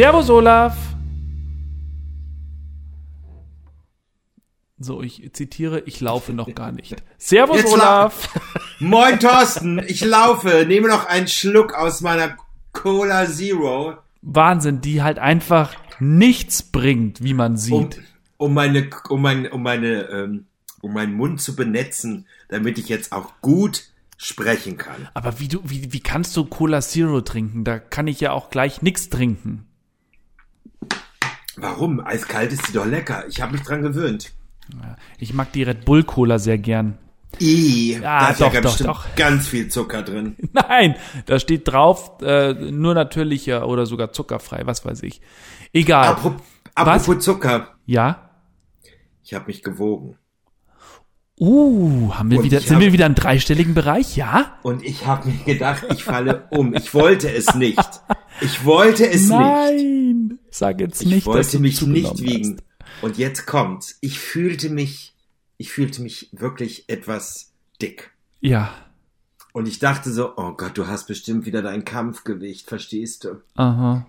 Servus, Olaf. So, ich zitiere, ich laufe noch gar nicht. Servus, Jetzt Olaf. Moin Thorsten, ich laufe, nehme noch einen Schluck aus meiner Cola Zero, Wahnsinn, die halt einfach nichts bringt, wie man um, sieht. um meine, um mein, um meine, ähm, um meinen Mund zu benetzen, damit ich jetzt auch gut sprechen kann. Aber wie du, wie, wie kannst du Cola Zero trinken? Da kann ich ja auch gleich nichts trinken. Warum? Eiskalt ist sie doch lecker. Ich habe mich dran gewöhnt. Ich mag die Red Bull Cola sehr gern. I, Ja, da ist doch, ja doch, doch. ganz viel Zucker drin. Nein, da steht drauf, äh, nur natürlicher oder sogar zuckerfrei, was weiß ich. Egal. Apropos, apropos Zucker, Ja? ich habe mich gewogen. Uh, haben wir Und wieder, ich sind hab- wir wieder im dreistelligen Bereich? Ja? Und ich habe mir gedacht, ich falle um. Ich wollte es nicht. Ich wollte es nicht. Nein! Sag jetzt Ich nicht, dass wollte mich nicht wiegen. Und jetzt kommt's. Ich fühlte mich, ich fühlte mich wirklich etwas dick. Ja. Und ich dachte so, oh Gott, du hast bestimmt wieder dein Kampfgewicht, verstehst du? Aha.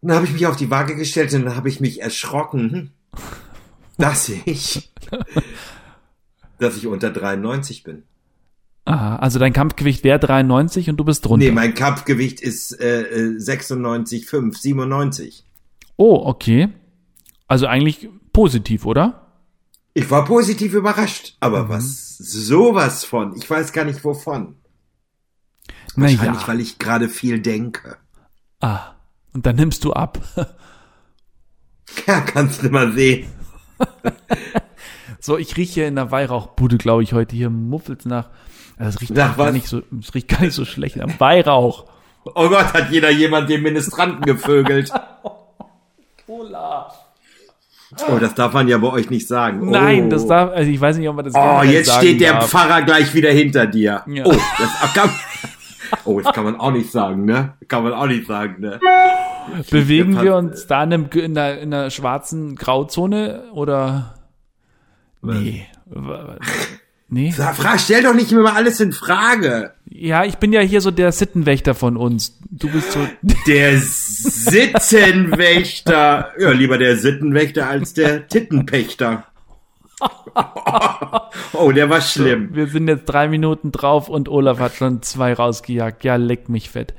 Und dann habe ich mich auf die Waage gestellt und dann habe ich mich erschrocken, dass ich, dass ich unter 93 bin. Aha. Also dein Kampfgewicht wäre 93 und du bist drunter. Nee, mein Kampfgewicht ist äh, äh, 96,5, 97. oh, okay. Also eigentlich positiv, oder? Ich war positiv überrascht, Mhm. aber was sowas von, ich weiß gar nicht wovon. Wahrscheinlich, Naja. weil ich gerade viel denke. Ah. Und dann nimmst du ab. Ja, kannst du mal sehen. So, ich rieche hier in der Weihrauchbude, glaube ich, heute hier muffelt nach. Also, Das riecht Nach gar was? nicht so, das riecht gar nicht so schlecht. Nach Weihrauch. Oh Gott, hat jeder jemand den Ministranten gevögelt. Olaf. Oh, das darf man ja bei euch nicht sagen. Nein, oh. das darf, also ich weiß nicht, ob man das Oh, jetzt steht der darf. Pfarrer gleich wieder hinter dir. Ja. Oh, das kann, oh, das kann man auch nicht sagen, ne? Kann man auch nicht sagen, ne? Bewegen wir uns da in, einem, in, der, in der schwarzen Grauzone oder? Nee. Nee? Frag, stell doch nicht immer alles in Frage. Ja, ich bin ja hier so der Sittenwächter von uns. Du bist so. Der Sittenwächter. Ja, lieber der Sittenwächter als der Tittenpächter. Oh, der war schlimm. Wir sind jetzt drei Minuten drauf und Olaf hat schon zwei rausgejagt. Ja, leck mich fett.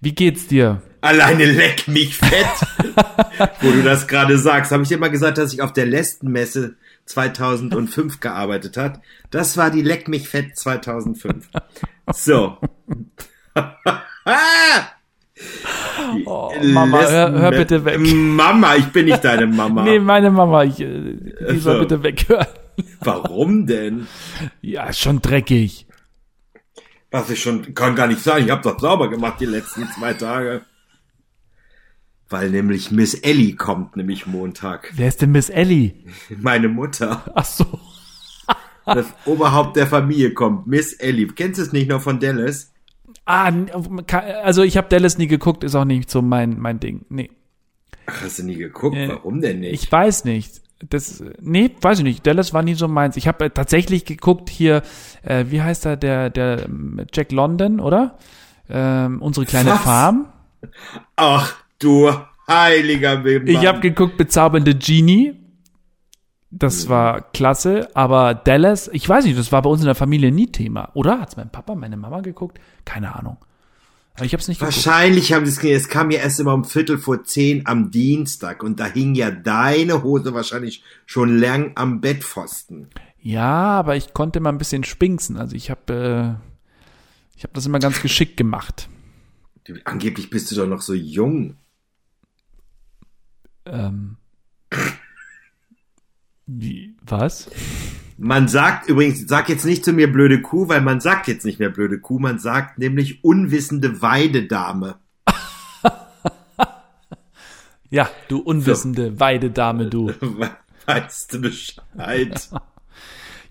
Wie geht's dir? Alleine leck mich fett. Wo du das gerade sagst, habe ich dir mal gesagt, dass ich auf der Lestenmesse 2005 gearbeitet hat. Das war die Leck mich fett 2005. So. Oh, Mama, hör- hör bitte weg. Mama, ich bin nicht deine Mama. Nee, meine Mama, ich, äh, die soll so. bitte weghören. Warum denn? Ja, schon dreckig. Was ich schon, kann gar nicht sagen, ich habe doch sauber gemacht die letzten zwei Tage. Weil nämlich Miss Ellie kommt, nämlich Montag. Wer ist denn Miss Ellie? Meine Mutter. Ach so. Das Oberhaupt der Familie kommt. Miss Ellie. Kennst du es nicht noch von Dallas? Ah, also ich habe Dallas nie geguckt, ist auch nicht so mein mein Ding. Nee, Ach, hast du nie geguckt? Äh, Warum denn nicht? ich weiß nicht. Das nee, weiß ich nicht. Dallas war nie so meins. Ich habe äh, tatsächlich geguckt hier, äh, wie heißt er der der ähm, Jack London, oder? Ähm, unsere kleine Was? Farm. Ach, du heiliger Mann. Ich habe geguckt bezaubernde Genie. Das war klasse, aber Dallas, ich weiß nicht, das war bei uns in der Familie nie Thema, oder? Hat's mein Papa, meine Mama geguckt? Keine Ahnung. Aber ich habe es nicht geguckt. Wahrscheinlich haben sie es gesehen. Es kam ja erst immer um Viertel vor zehn am Dienstag und da hing ja deine Hose wahrscheinlich schon lang am Bettpfosten. Ja, aber ich konnte mal ein bisschen spinksen. Also ich habe äh, ich habe das immer ganz geschickt gemacht. Angeblich bist du doch noch so jung. Ähm, wie, was? Man sagt übrigens, sag jetzt nicht zu mir blöde Kuh, weil man sagt jetzt nicht mehr blöde Kuh, man sagt nämlich unwissende Weidedame. Ja, du unwissende Weidedame, du. Weißt du Bescheid?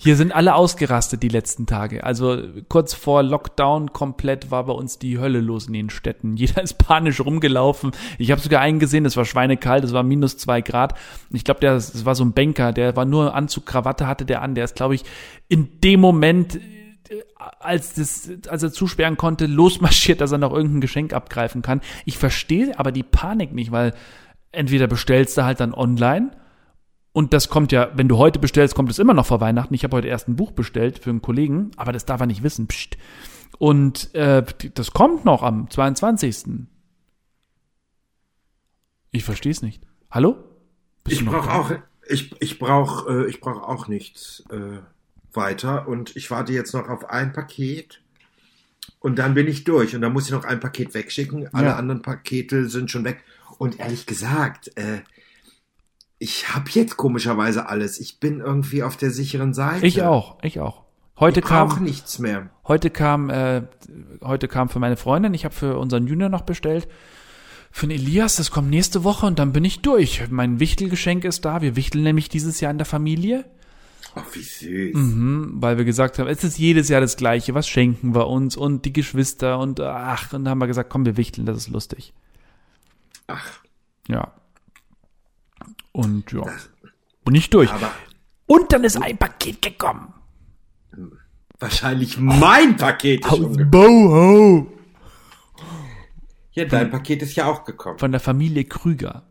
Hier sind alle ausgerastet die letzten Tage. Also kurz vor Lockdown komplett war bei uns die Hölle los in den Städten. Jeder ist panisch rumgelaufen. Ich habe sogar einen gesehen, das war schweinekalt, das war minus zwei Grad. Ich glaube, der das war so ein Banker, der war nur Anzug, Krawatte hatte der an. Der ist, glaube ich, in dem Moment als, das, als er zusperren konnte, losmarschiert, dass er noch irgendein Geschenk abgreifen kann. Ich verstehe aber die Panik nicht, weil entweder bestellst du halt dann online und das kommt ja, wenn du heute bestellst, kommt es immer noch vor Weihnachten. Ich habe heute erst ein Buch bestellt für einen Kollegen, aber das darf er nicht wissen. Psst. Und äh, das kommt noch am 22. Ich verstehe es nicht. Hallo? ich brauche auch, ich, ich brauche, äh, ich brauche auch nichts äh, weiter und ich warte jetzt noch auf ein Paket und dann bin ich durch und dann muss ich noch ein Paket wegschicken. Alle Ja. anderen Pakete sind schon weg und ehrlich gesagt, äh, ich habe jetzt komischerweise alles. Ich bin irgendwie auf der sicheren Seite. Ich auch, ich auch. Heute Ich kam, nichts mehr. heute kam, äh, heute kam für meine Freundin, ich habe für unseren Junior noch bestellt, für den Elias, das kommt nächste Woche und dann bin ich durch. Mein Wichtelgeschenk ist da. Wir wichteln nämlich dieses Jahr in der Familie. Oh, wie süß. Mhm, weil wir gesagt haben, es ist jedes Jahr das Gleiche, was schenken wir uns und die Geschwister und ach, und dann haben wir gesagt, komm, wir wichteln, das ist lustig. Ach, Ja. Und ja, bin ich durch. aber Und dann ist ein Paket gekommen. wahrscheinlich mein Paket ist Aus. Boho. Ja, dein Paket ist ja auch gekommen. Von der Familie Krüger.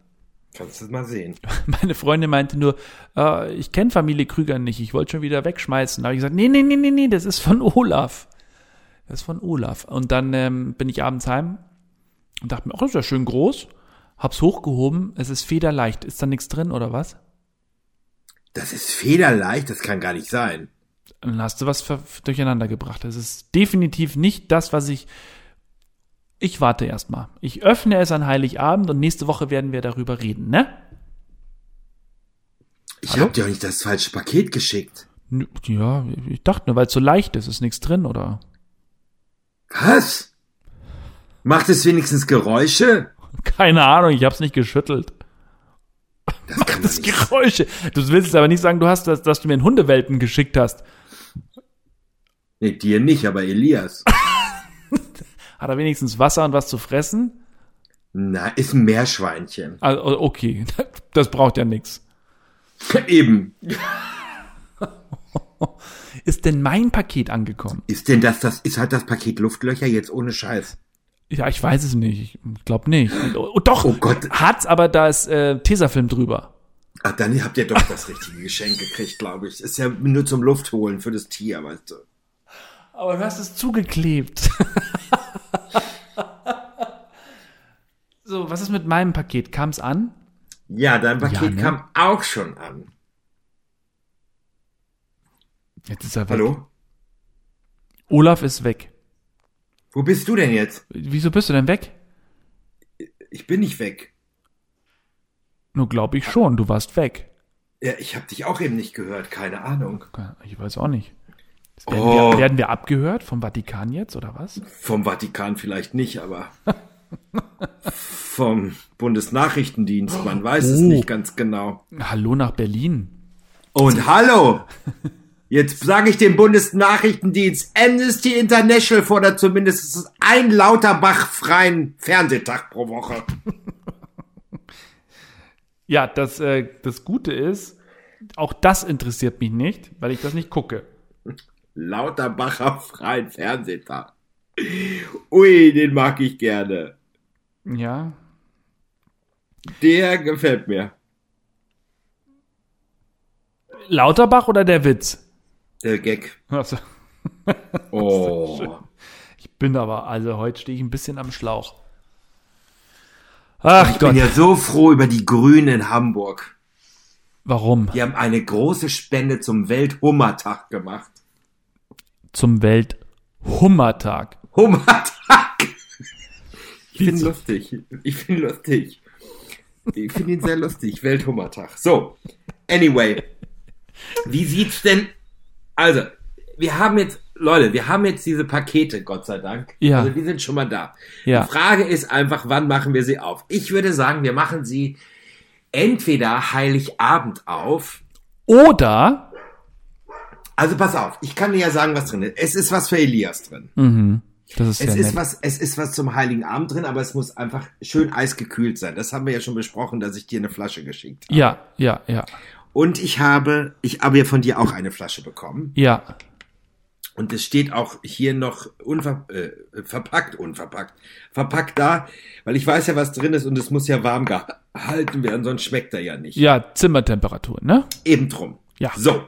Kannst du mal sehen. Meine Freundin meinte nur, äh, ich kenne Familie Krüger nicht, ich wollte schon wieder wegschmeißen. Da habe ich gesagt, nee, nee, nee, nee, nee, das ist von Olaf. Das ist von Olaf. Und dann ähm, bin ich abends heim und dachte mir, ach, das ist ja schön groß. Hab's hochgehoben, es ist federleicht. Ist da nichts drin oder was? Das ist federleicht, das kann gar nicht sein. Dann hast du was durcheinander gebracht. Es ist definitiv nicht das, was ich. Ich warte erstmal. Ich öffne es an Heiligabend und nächste Woche werden wir darüber reden, ne? Ich hab dir auch nicht das falsche Paket geschickt. Ja, ich dachte nur, weil es so leicht ist, ist nichts drin, oder? Was? Macht es wenigstens Geräusche? Keine Ahnung, ich hab's nicht geschüttelt. Das kann Das. Geräusche. Du willst aber nicht sagen, du hast das, dass du mir einen Hundewelpen geschickt hast. Nee, dir nicht, aber Elias. Hat er wenigstens Wasser und was zu fressen? Na, ist ein Meerschweinchen. Also, okay, das braucht ja nichts. Eben. Ist denn mein Paket angekommen? Ist denn das, das ist halt das Paket Luftlöcher jetzt ohne Scheiß? Ja, ich weiß es nicht. Ich glaube nicht. Oh, doch, Oh Gott. hat's, aber da ist äh, Tesafilm drüber. Ach, dann habt ihr doch das richtige Geschenk gekriegt, glaube ich. Ist ja nur zum Luft holen für das Tier, weißt du. Aber du hast es zugeklebt. so, was ist mit meinem Paket? Kam's an? Ja, dein Paket ne? kam auch schon an. Jetzt ist er weg. Hallo? Olaf ist weg. Wo bist du denn jetzt? Wieso bist du denn weg? Ich bin nicht weg. Nur glaube ich schon, du warst weg. Ja, ich habe dich auch eben nicht gehört, keine Ahnung. Ich weiß auch nicht. Werden, Oh. wir, werden wir abgehört vom Vatikan jetzt oder was? Vom Vatikan vielleicht nicht, aber vom Bundesnachrichtendienst, man weiß es Oh. nicht ganz genau. Hallo nach Berlin. Und hallo! Jetzt sage ich dem Bundesnachrichtendienst, Amnesty International fordert zumindest ein Lauterbach freien Fernsehtag pro Woche. Ja, das, äh, das Gute ist, auch das interessiert mich nicht, weil ich das nicht gucke. Lauterbacher freien Fernsehtag. Ui, den mag ich gerne. Ja, Der gefällt mir. Lauterbach oder der Witz? Der Gag. Also, Oh. ich bin aber, also heute stehe ich ein bisschen am Schlauch. Ach Ich bin Gott, ja so froh über die Grünen in Hamburg. warum? Die haben eine große Spende zum Welthummertag gemacht. Zum Welthummertag. Hummertag! Ich finde lustig. Ich finde lustig. Ich finde ihn sehr lustig. Welthummertag. So. Anyway. Wie sieht's denn? Also, wir haben jetzt, Leute, wir haben jetzt diese Pakete, Gott sei Dank. Ja. Also, die sind schon mal da. Ja. Die Frage ist einfach, wann machen wir sie auf? Ich würde sagen, wir machen sie entweder Heiligabend auf. Oder, Also, pass auf. Ich kann dir ja sagen, was drin ist. Es ist was für Elias drin. mhm, das ist Es ist nett. was, es ist was zum Heiligen Abend drin, aber es muss einfach schön eisgekühlt sein. Das haben wir ja schon besprochen, dass ich dir eine Flasche geschickt habe. Ja, ja, ja, Und ich habe, ich habe ja von dir auch eine Flasche bekommen. ja. Und es steht auch hier noch unver äh, verpackt, unverpackt, verpackt da, weil ich weiß ja, was drin ist und es muss ja warm gehalten werden, sonst schmeckt er ja nicht. Ja, Zimmertemperatur, ne? Eben drum. Ja. So.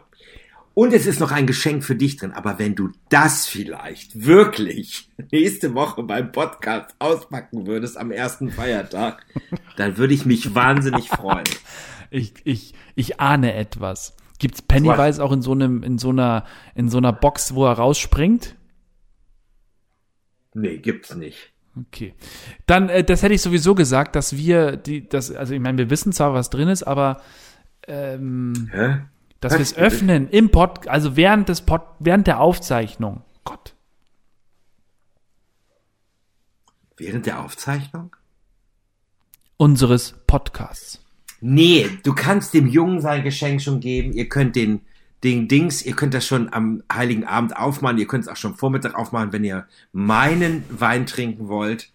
Und es ist noch ein Geschenk für dich drin. Aber wenn du das vielleicht wirklich nächste Woche beim Podcast auspacken würdest am ersten Feiertag, dann würde ich mich wahnsinnig freuen. Ich, ich, ich ahne etwas. Gibt's Pennywise auch in so einem, in so einer, in so einer Box, wo er rausspringt? Nee, gibt's nicht. Okay. Dann, äh, das hätte ich sowieso gesagt, dass wir die, das, also ich meine, wir wissen zwar, was drin ist, aber ähm, Hä? dass wir es öffnen im Pod, also während des Pod, während der Aufzeichnung. Gott. Während der Aufzeichnung? Unseres Podcasts. Nee, du kannst dem Jungen sein Geschenk schon geben. Ihr könnt den, den Dings, ihr könnt das schon am Heiligen Abend aufmachen. Ihr könnt es auch schon Vormittag aufmachen, wenn ihr meinen Wein trinken wollt.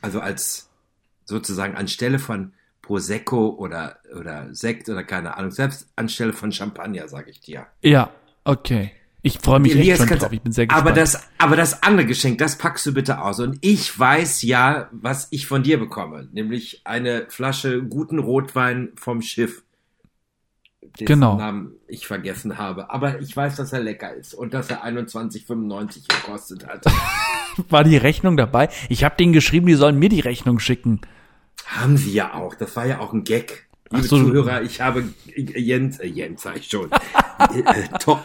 Also als sozusagen anstelle von Prosecco oder, oder Sekt oder keine Ahnung. Selbst anstelle von Champagner, sage ich dir. Ja, okay. Ich freue mich Elias echt schon drauf. Ich bin sehr gespannt. Aber das, aber das andere Geschenk, das packst du bitte aus. Und ich weiß ja, was ich von dir bekomme. Nämlich eine Flasche guten Rotwein vom Schiff. Dessen Genau. Namen ich vergessen habe. Aber ich weiß, dass er lecker ist und dass er 21,95 gekostet hat. war die Rechnung dabei? Ich habe denen geschrieben, die sollen mir die Rechnung schicken. Haben sie ja auch. Das war ja auch ein Gag. Liebe so. Zuhörer, ich habe Jens, äh, Jens sag ich schon. äh, äh, to,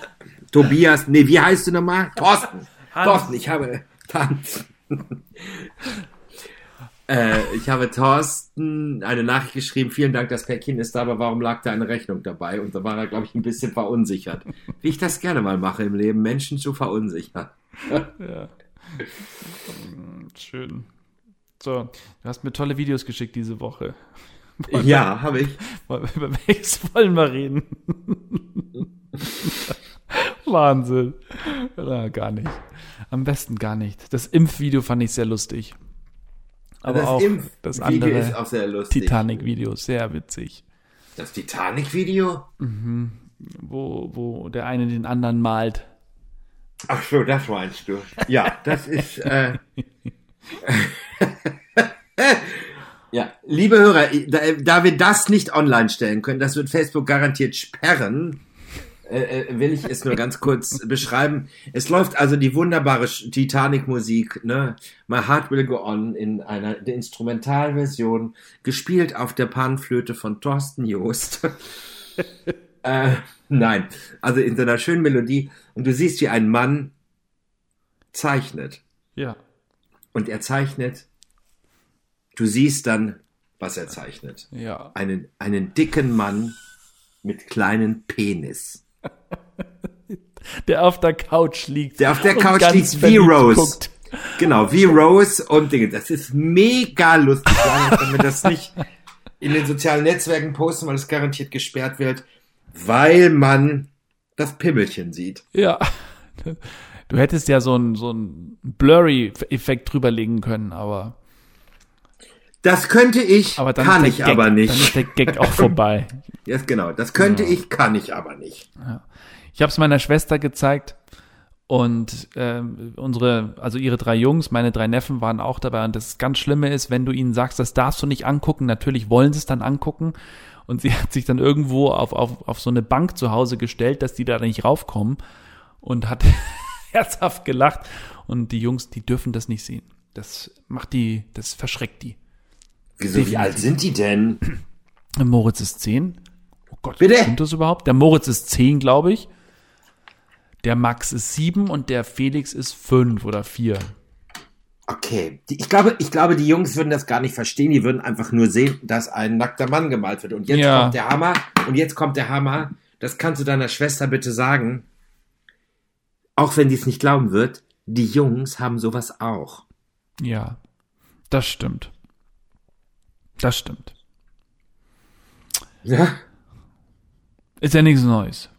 Tobias, nee, wie heißt du nochmal? Thorsten. Hans. Thorsten, ich habe Tanz. äh, ich habe Thorsten eine Nachricht geschrieben, vielen Dank, das Päckchen ist da, aber warum lag da eine Rechnung dabei? Und da war er, glaube ich, ein bisschen verunsichert. Wie ich das gerne mal mache im Leben, Menschen zu verunsichern. Ja. Schön. So, du hast mir tolle Videos geschickt diese Woche. Ja, habe ich. Über welches wollen wir reden? Wahnsinn. Na, gar nicht. Am besten gar nicht. Das Impfvideo fand ich sehr lustig. Aber das auch Impfvideo das andere ist auch sehr lustig. Titanic-Video, sehr witzig. Das Titanic-Video? Wo, wo der eine den anderen malt. Ach so, das meinst du. Ja, das ist. Äh, ja, liebe Hörer, da, da wir das nicht online stellen können, das wird Facebook garantiert sperren. Äh, äh, will ich es nur ganz kurz beschreiben. Es läuft also die wunderbare Titanic-Musik, ne? My Heart Will Go On in einer der Instrumentalversion, gespielt auf der Panflöte von Thorsten Joost. äh, nein, also in so einer schönen Melodie. Und du siehst, wie ein Mann zeichnet. Ja. Und er zeichnet, du siehst dann, was er zeichnet. Ja. Einen, einen dicken Mann mit kleinen Penis. Der auf der Couch liegt. Der auf der Couch liegt wie Rose. guckt. Genau, wie Rose und Dinge. Das ist mega lustig. Können wir das nicht in den sozialen Netzwerken posten, weil es garantiert gesperrt wird, weil man das Pimmelchen sieht. Ja. Du hättest ja so einen so einen Blurry-Effekt drüberlegen können, aber, Das könnte ich, aber kann ich Gag, aber nicht. Dann ist der Gag auch vorbei. Ja, genau. Das könnte ich, kann ich aber nicht. Ich habe es meiner Schwester gezeigt und ähm, unsere, also ihre drei Jungs, meine drei Neffen waren auch dabei und das ganz Schlimme ist, wenn du ihnen sagst, das darfst du nicht angucken, natürlich wollen sie es dann angucken und sie hat sich dann irgendwo auf, auf, auf so eine Bank zu Hause gestellt, dass die da nicht raufkommen und hat herzhaft gelacht und die Jungs, die dürfen das nicht sehen. Das macht die, das verschreckt die. Wieso, wie alt sind die denn? Der Moritz ist zehn. Oh Gott, Bitte? stimmt das überhaupt? Der Moritz ist zehn, glaube ich. Der Max ist sieben und der Felix ist fünf oder vier. Okay, die, ich glaube, ich glaube, die Jungs würden das gar nicht verstehen. Die würden einfach nur sehen, dass ein nackter Mann gemalt wird. Und jetzt Ja. kommt der Hammer. Und jetzt kommt der Hammer. Das kannst du deiner Schwester bitte sagen. Auch wenn sie es nicht glauben wird, die Jungs haben sowas auch. Ja, das stimmt. Das stimmt. Ja, Ist ja nichts Neues.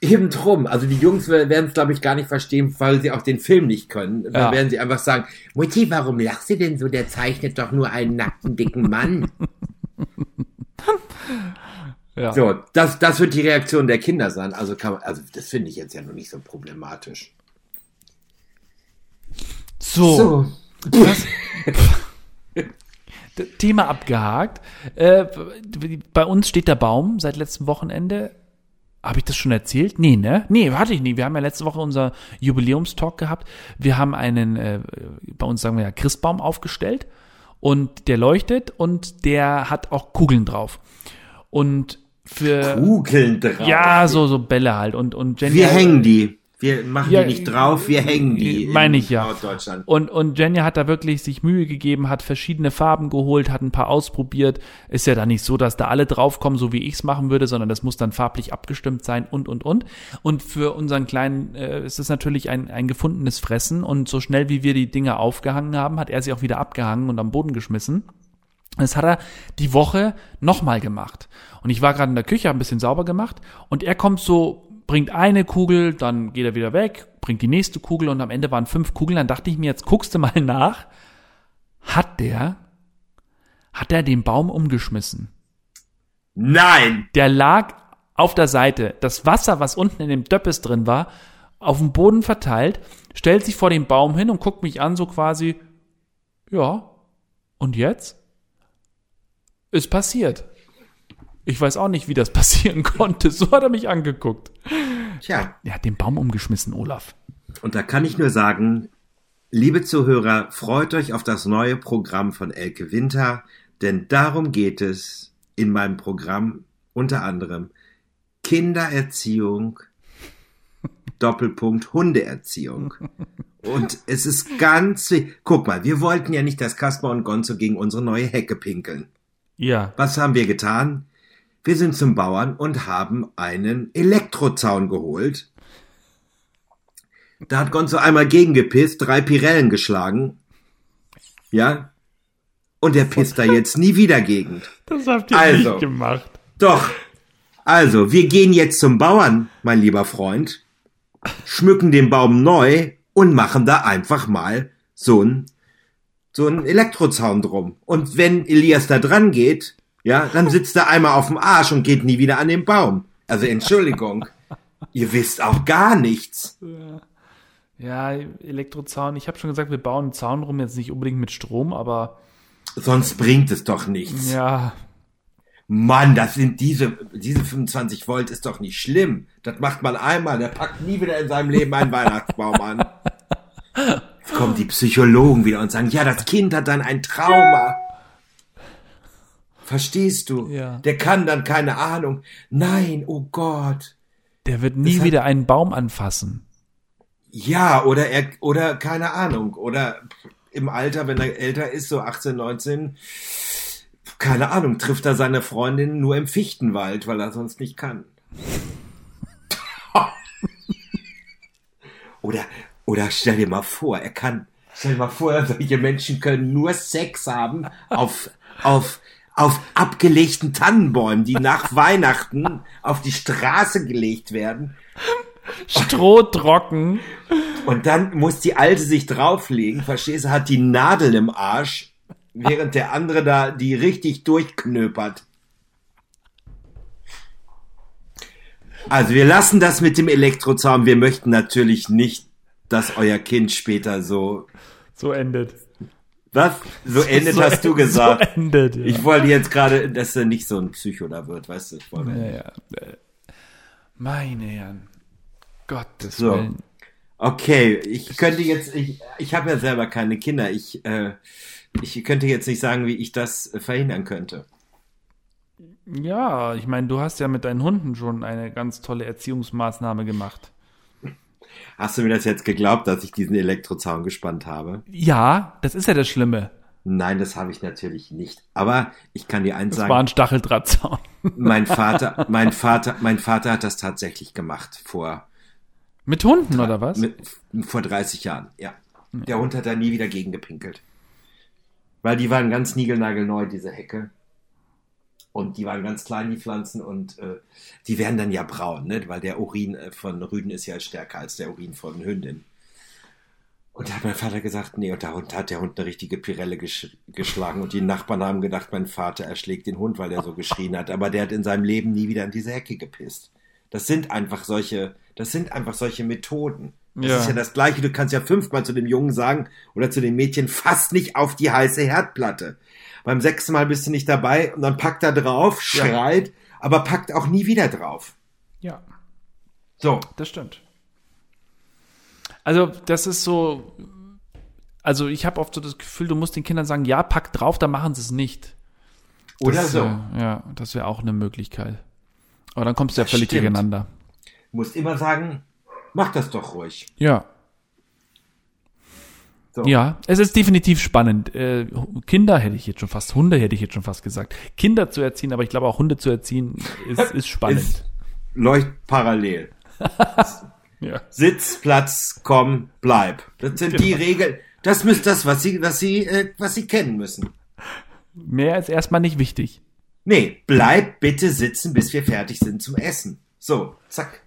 Eben drum. Also die Jungs werden es, glaube ich, gar nicht verstehen, weil sie auch den Film nicht können. Dann Ja. werden sie einfach sagen, Mutti, warum lachst du denn so? Der zeichnet doch nur einen nackten, dicken Mann. Ja. So, das, das wird die Reaktion der Kinder sein. Also, kann man, also das finde ich jetzt ja noch nicht so problematisch. So. So. Was? D- Thema abgehakt. Äh, bei uns steht der Baum seit letztem Wochenende. Habe ich das schon erzählt? Nee, ne? Nee, hatte ich nie. Wir haben ja letzte Woche unser Jubiläumstalk gehabt. Wir haben einen, äh, bei uns sagen wir ja, Christbaum aufgestellt. Und der leuchtet und der hat auch Kugeln drauf. Und für. Kugeln drauf. Ja, so, so Bälle halt. Und, und Jenny. Wir hängen die. Wir machen Ja, die nicht drauf, wir hängen die. meine in ich ja. Norddeutschland. Und, und Jenja hat da wirklich sich Mühe gegeben, hat verschiedene Farben geholt, hat ein paar ausprobiert. Ist ja dann nicht so, dass da alle draufkommen, so wie ich es machen würde, sondern das muss dann farblich abgestimmt sein und, und, und. Und für unseren Kleinen äh, ist es natürlich ein, ein gefundenes Fressen. Und so schnell wie wir die Dinge aufgehangen haben, hat er sie auch wieder abgehangen und am Boden geschmissen. Das hat er die Woche nochmal gemacht. Und ich war gerade in der Küche, habe ein bisschen sauber gemacht und er kommt so, bringt eine Kugel, dann geht er wieder weg, bringt die nächste Kugel und am Ende waren fünf Kugeln. Dann dachte ich mir, jetzt guckst du mal nach. Hat der, hat er den Baum umgeschmissen? Nein! Der lag auf der Seite. Das Wasser, was unten in dem Döppes drin war, auf dem Boden verteilt, stellt sich vor den Baum hin und guckt mich an, so quasi, ja, und jetzt? Ist passiert. Ich weiß auch nicht, wie das passieren konnte. So hat er mich angeguckt. Tja, Er hat den Baum umgeschmissen, Olaf. und da kann ich nur sagen, liebe Zuhörer, freut euch auf das neue Programm von Elke Winter, denn darum geht es in meinem Programm unter anderem Kindererziehung, Doppelpunkt Hundeerziehung. Und es ist ganz, guck mal, wir wollten ja nicht, dass Kaspar und Gonzo gegen unsere neue Hecke pinkeln. Ja. Was haben wir getan? Wir sind zum Bauern und haben einen Elektrozaun geholt. Da hat Gonzo einmal gegengepisst, drei Pirellen geschlagen. Ja? Und der pisst da jetzt nie wieder gegen. Das habt ihr Also. nicht gemacht. Doch. Also, wir gehen jetzt zum Bauern, mein lieber Freund, schmücken den Baum neu und machen da einfach mal so ein so ein Elektrozaun drum. Und wenn Elias da dran geht, ja, dann sitzt er einmal auf dem Arsch und geht nie wieder an den Baum. Also Entschuldigung, ihr wisst auch gar nichts. Ja, Elektrozaun. Ich habe schon gesagt, wir bauen einen Zaun rum, jetzt nicht unbedingt mit Strom, aber Sonst bringt es doch nichts. ja, Mann, das sind diese, diese 25 Volt ist doch nicht schlimm. Das macht man einmal, der packt nie wieder in seinem Leben einen Weihnachtsbaum an. Jetzt kommen die Psychologen wieder und sagen, ja, das Kind hat dann ein Trauma. Verstehst du? Ja. Der kann dann keine Ahnung. Nein, oh Gott. der wird nie hat- wieder einen Baum anfassen. Ja, oder er, oder keine Ahnung, oder im Alter, wenn er älter ist, so 18, 19, keine Ahnung, trifft er seine Freundin nur im Fichtenwald, weil er sonst nicht kann. oder, oder stell dir mal vor, er kann, stell dir mal vor, solche Menschen können nur Sex haben auf, auf, auf abgelegten Tannenbäumen, die nach Weihnachten auf die Straße gelegt werden. Strohtrocken. Und dann muss die Alte sich drauflegen, verstehst du, hat die Nadel im Arsch, während der andere da die richtig durchknöpert. Also wir lassen das mit dem Elektrozaun. Wir möchten natürlich nicht, dass euer Kind später so, So endet. Was? So endet, so, hast du gesagt. So endet, ja. Ich wollte jetzt gerade, dass er nicht so ein Psycho da wird, weißt du? Ich wollte, ja, ja. Äh, Meine Herren. Gottes So. Willen. Okay, ich könnte jetzt, ich, ich habe ja selber keine Kinder. Ich, äh, ich könnte jetzt nicht sagen, wie ich das äh, verhindern könnte. Ja, ich meine, du hast ja mit deinen Hunden schon eine ganz tolle Erziehungsmaßnahme gemacht. Hast du mir das jetzt geglaubt, dass ich diesen Elektrozaun gespannt habe? Ja, das ist ja das Schlimme. Nein, das habe ich natürlich nicht. Aber ich kann dir eins Das war sagen, ein Stacheldrahtzaun. mein Vater, mein Vater, mein Vater hat das tatsächlich gemacht vor, Mit Hunden oder was? mit, vor 30 Jahren, ja. Der Hund hat da nie wieder gegen gepinkelt. Weil die waren ganz niegelnagelneu, diese Hecke. Und die waren ganz klein, die Pflanzen, und äh, die werden dann ja braun, ne? weil der Urin äh, von Rüden ist ja stärker als der Urin von Hündin. Und da hat mein Vater gesagt, nee, und da Hund- hat der Hund eine richtige Pirelle gesch geschlagen. Und die Nachbarn haben gedacht, mein Vater erschlägt den Hund, weil der so geschrien hat. Aber der hat in seinem Leben nie wieder in diese Hecke gepisst. Das sind einfach solche, das sind einfach solche Methoden. Das Ja. ist ja das Gleiche. Du kannst ja fünfmal zu dem Jungen sagen oder zu dem Mädchen, fass nicht auf die heiße Herdplatte. Beim sechsten Mal bist du nicht dabei und dann packt er drauf, Ja. schreit, aber packt auch nie wieder drauf. Ja, So. das stimmt. Also, das ist so. Also, ich habe oft so das Gefühl, du musst den Kindern sagen, ja, pack drauf, dann machen sie es nicht. Oder das, so. Äh, ja, das wäre auch eine Möglichkeit. Aber dann kommst du ja völlig stimmt. durcheinander. Du musst immer sagen, mach das doch ruhig. Ja. So. Ja, es ist definitiv spannend. Äh, Kinder hätte ich jetzt schon fast, Hunde hätte ich jetzt schon fast gesagt. Kinder zu erziehen, aber ich glaube auch Hunde zu erziehen ist, ist spannend. Ist, leucht parallel. ja. Sitz, Platz, komm, bleib. Das sind die Regeln. Das ist das, was sie, was sie, äh, was sie kennen müssen. Mehr ist erstmal nicht wichtig. Nee, bleib bitte sitzen, bis wir fertig sind zum Essen. So, zack.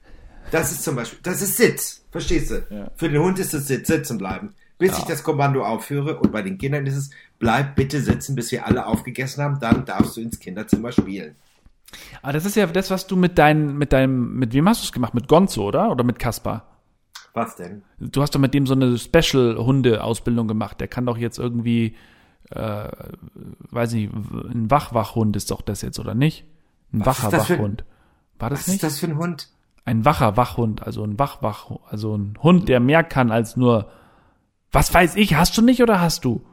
Das ist zum Beispiel, das ist Sitz. Verstehst du? Ja. Für den Hund ist es Sitz, sitzen bleiben. Bis Ja. ich das Kommando aufführe und bei den Kindern ist es, bleib bitte sitzen, bis wir alle aufgegessen haben, dann darfst du ins Kinderzimmer spielen. Aber das ist ja das, was du mit deinem, mit deinem, mit wem hast du es gemacht? Mit Gonzo, oder? Oder mit Kaspar? Was denn? Du hast doch mit dem so eine Special-Hunde-Ausbildung gemacht. Der kann doch jetzt irgendwie, äh, weiß nicht, ein Wachwachhund ist doch das jetzt, oder nicht? Ein Was wacher Wachhund. War das Was nicht? ist das für ein Hund? Ein wacher Wachhund, also ein Wachwach, also ein Hund, der mehr kann als nur, was weiß ich, hast du nicht oder hast du?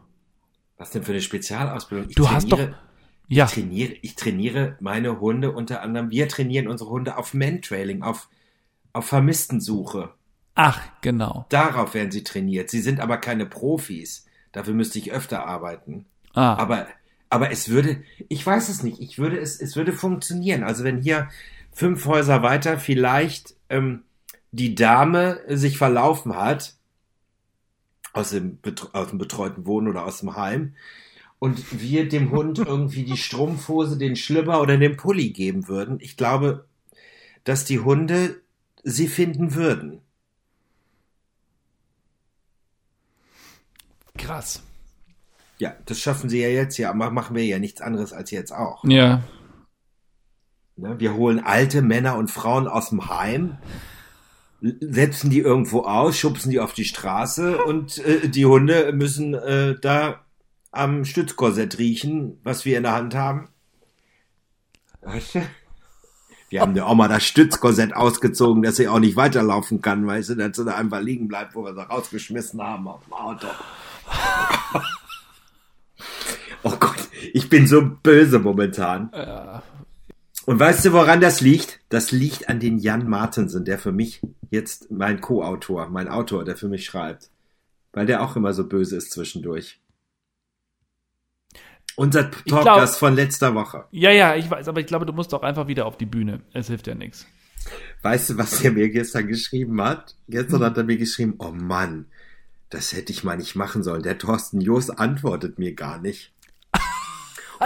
Was denn für eine Spezialausbildung? Ich Du hast doch, ja, Ich trainiere, ich trainiere meine Hunde unter anderem, wir trainieren unsere Hunde auf Mantrailing, auf, auf Vermisstensuche. ach, genau. Darauf werden sie trainiert. Sie sind aber keine Profis. Dafür müsste ich öfter arbeiten. Ah, Aber, aber es würde, ich weiß es nicht, ich würde es, es würde funktionieren. Also wenn hier fünf Häuser weiter vielleicht ähm, die Dame sich verlaufen hat, aus dem, aus dem betreuten Wohnen oder aus dem Heim, und wir dem Hund irgendwie die Strumpfhose, den Schlüpper oder den Pulli geben würden, ich glaube, dass die Hunde sie finden würden. krass. Ja, das schaffen sie ja jetzt ja, aber machen wir ja nichts anderes als jetzt auch. Ja, Ne? Wir holen alte Männer und Frauen aus dem Heim, setzen die irgendwo aus, schubsen die auf die Straße und äh, die Hunde müssen äh, da am Stützkorsett riechen, was wir in der Hand haben. Weißt du? Wir haben der Oma das Stützkorsett ausgezogen, dass sie auch nicht weiterlaufen kann, weißt du, dass sie da einfach liegen bleibt, wo wir sie rausgeschmissen haben auf dem Auto. oh Gott, ich bin so böse momentan. Und weißt du, woran das liegt? Das liegt an den Jan Martensen, der für mich jetzt mein Co-Autor, mein Autor, der für mich schreibt. Weil der auch immer so böse ist zwischendurch. Unser Podcast von letzter Woche. ja, ja, ich weiß, aber ich glaube, du musst auch einfach wieder auf die Bühne. Es hilft ja nichts. Weißt du, was er mir gestern geschrieben hat? Gestern hat er mir geschrieben, oh Mann, das hätte ich mal nicht machen sollen. Der Thorsten Joos antwortet mir gar nicht.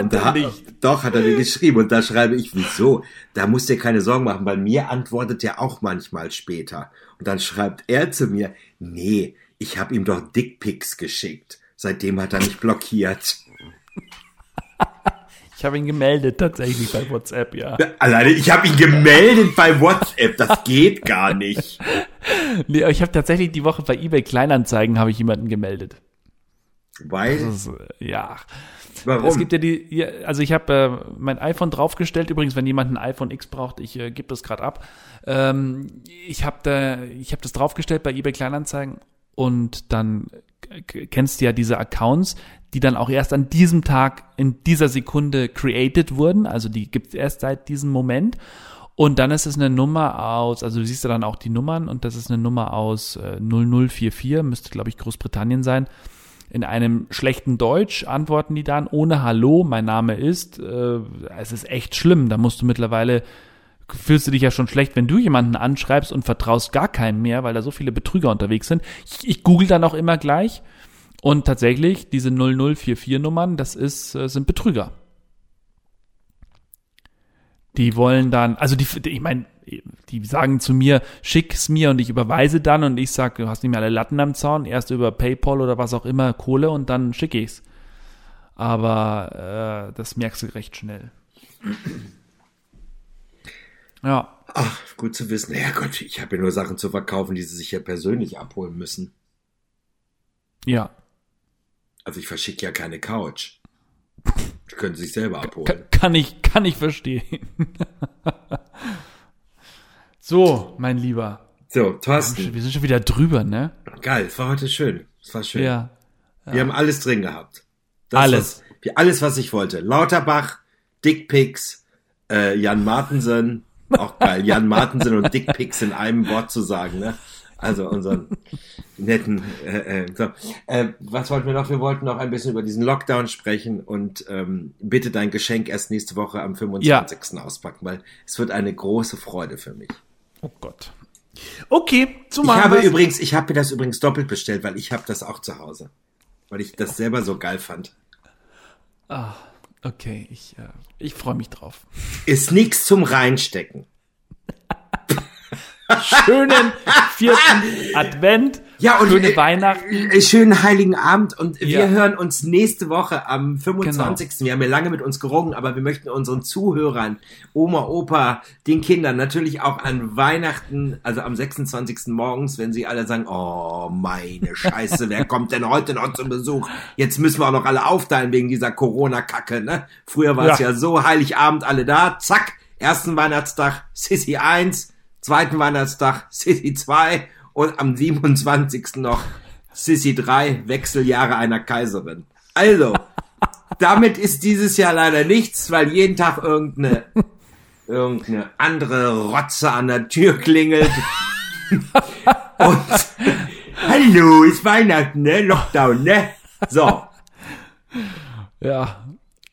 Und er da, nicht? Doch, hat er mir geschrieben. Und da schreibe ich, wieso? Da musst du dir keine Sorgen machen. Bei mir antwortet er auch manchmal später. Und dann schreibt er zu mir, nee, ich habe ihm doch Dickpics geschickt. Seitdem hat er mich blockiert. Ich habe ihn gemeldet tatsächlich bei WhatsApp, ja. Alleine, ich habe ihn gemeldet bei WhatsApp. Das geht gar nicht. Nee, aber ich habe tatsächlich die Woche bei eBay Kleinanzeigen habe ich jemanden gemeldet. Weil, ist, äh, ja. warum? Es gibt ja die, ja, also ich habe äh, mein iPhone draufgestellt. Übrigens, wenn jemand ein iPhone X braucht, ich äh, gebe das gerade ab. Ähm, ich habe da, ich habe das draufgestellt bei eBay Kleinanzeigen und dann kennst du ja diese Accounts, die dann auch erst an diesem Tag in dieser Sekunde created wurden. Also die gibt es erst seit diesem Moment. Und dann ist es eine Nummer aus, also du siehst ja dann auch die Nummern und das ist eine Nummer aus äh, 0044, müsste glaube ich Großbritannien sein. In einem schlechten Deutsch antworten die dann ohne Hallo, mein Name ist. Äh, es ist echt schlimm. Da musst du mittlerweile, fühlst du dich ja schon schlecht, wenn du jemanden anschreibst und vertraust gar keinem mehr, weil da so viele Betrüger unterwegs sind. Ich, ich google dann auch immer gleich. Und tatsächlich, diese 0044-Nummern, das ist, äh, sind Betrüger. Die wollen dann, also die, ich meine, die sagen zu mir, schick's mir und ich überweise dann und ich sag, du hast nicht mehr alle Latten am Zaun, erst über PayPal oder was auch immer Kohle und dann schicke ich's. Aber äh, das merkst du recht schnell. Ja. Ach, Gut zu wissen. Ja Gott, ich habe ja nur Sachen zu verkaufen, die sie sich ja persönlich abholen müssen. Ja. Also ich verschicke ja keine Couch. Können sich selber abholen. kann ich, kann ich verstehen. so, mein Lieber. So, Thorsten, Wir sind schon wieder drüber, ne? geil, es war heute schön. Es war schön. Ja. Wir haben alles drin gehabt. Das, Alles. Was, alles, was ich wollte. Lauterbach, Dickpics, äh, Jan Martensen, auch geil, Jan Martensen und Dickpics in einem Wort zu sagen, ne? Also unseren netten, äh, äh, so. äh, was wollten wir noch? Wir wollten noch ein bisschen über diesen Lockdown sprechen und ähm, bitte dein Geschenk erst nächste Woche am 25. auspacken, weil es wird eine große Freude für mich. Oh Gott. Okay, so Ich machen habe wir's. übrigens, ich habe mir das übrigens doppelt bestellt, weil ich habe das auch zu Hause. Weil ich das selber so geil fand. Ah, okay, ich, äh, ich freue mich drauf. Ist nix zum Reinstecken. Schönen vierten Advent. Ja, und schöne äh, Weihnachten. äh, schönen Heiligen Abend und wir Ja. hören uns nächste Woche am 25. Genau. Wir haben ja lange mit uns gerungen, aber wir möchten unseren Zuhörern, Oma, Opa, den Kindern natürlich auch an Weihnachten, also am 26. morgens, wenn sie alle sagen, oh meine Scheiße, wer kommt denn heute noch zum Besuch? Jetzt müssen wir auch noch alle aufteilen wegen dieser Corona-Kacke, ne? Früher war es Ja. ja so, Heiligabend alle da, zack, ersten Weihnachtstag Sissy 1, zweiten Weihnachtstag Sissy 2 und am 27. noch Sissy 3, Wechseljahre einer Kaiserin. Also, damit ist dieses Jahr leider nichts, weil jeden Tag irgendeine, irgendeine andere Rotze an der Tür klingelt. und hallo, ist Weihnachten, ne? Lockdown, ne? So, Ja,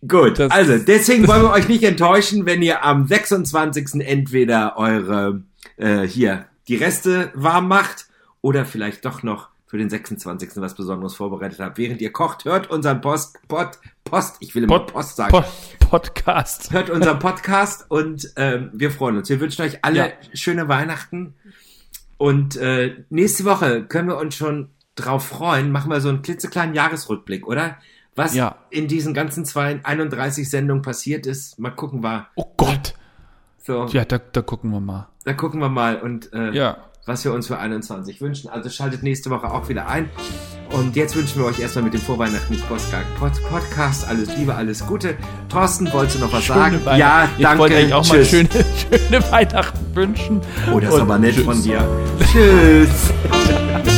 Gut, also deswegen wollen wir euch nicht enttäuschen, wenn ihr am 26. entweder eure äh, hier die Reste warm macht oder vielleicht doch noch für den 26. was Besonderes vorbereitet habt. Während ihr kocht, hört unseren Post, Pod, Post, ich will immer Pod- Post sagen. Pod Podcast. Hört unseren Podcast und ähm, wir freuen uns. Wir wünschen euch alle Ja. schöne Weihnachten. Und äh, nächste Woche können wir uns schon drauf freuen. Machen wir so einen klitzekleinen Jahresrückblick, oder? Was Ja. in diesen ganzen zwei, 31 Sendungen passiert ist. Mal gucken wir. Oh Gott. So, Ja, da, da gucken wir mal. da gucken wir mal und äh, Ja. was wir uns für 21 wünschen. Also schaltet nächste Woche auch wieder ein. Und jetzt wünschen wir euch erstmal mit dem Vorweihnachten Podcast alles Liebe, alles Gute. Thorsten, wolltest du noch was sagen? Weihnachten. Ja, Ich danke. wollte euch auch mal Tschüss. schöne, schöne Weihnachten wünschen. Oh, das ist aber nett tschüss. von dir. Tschüss.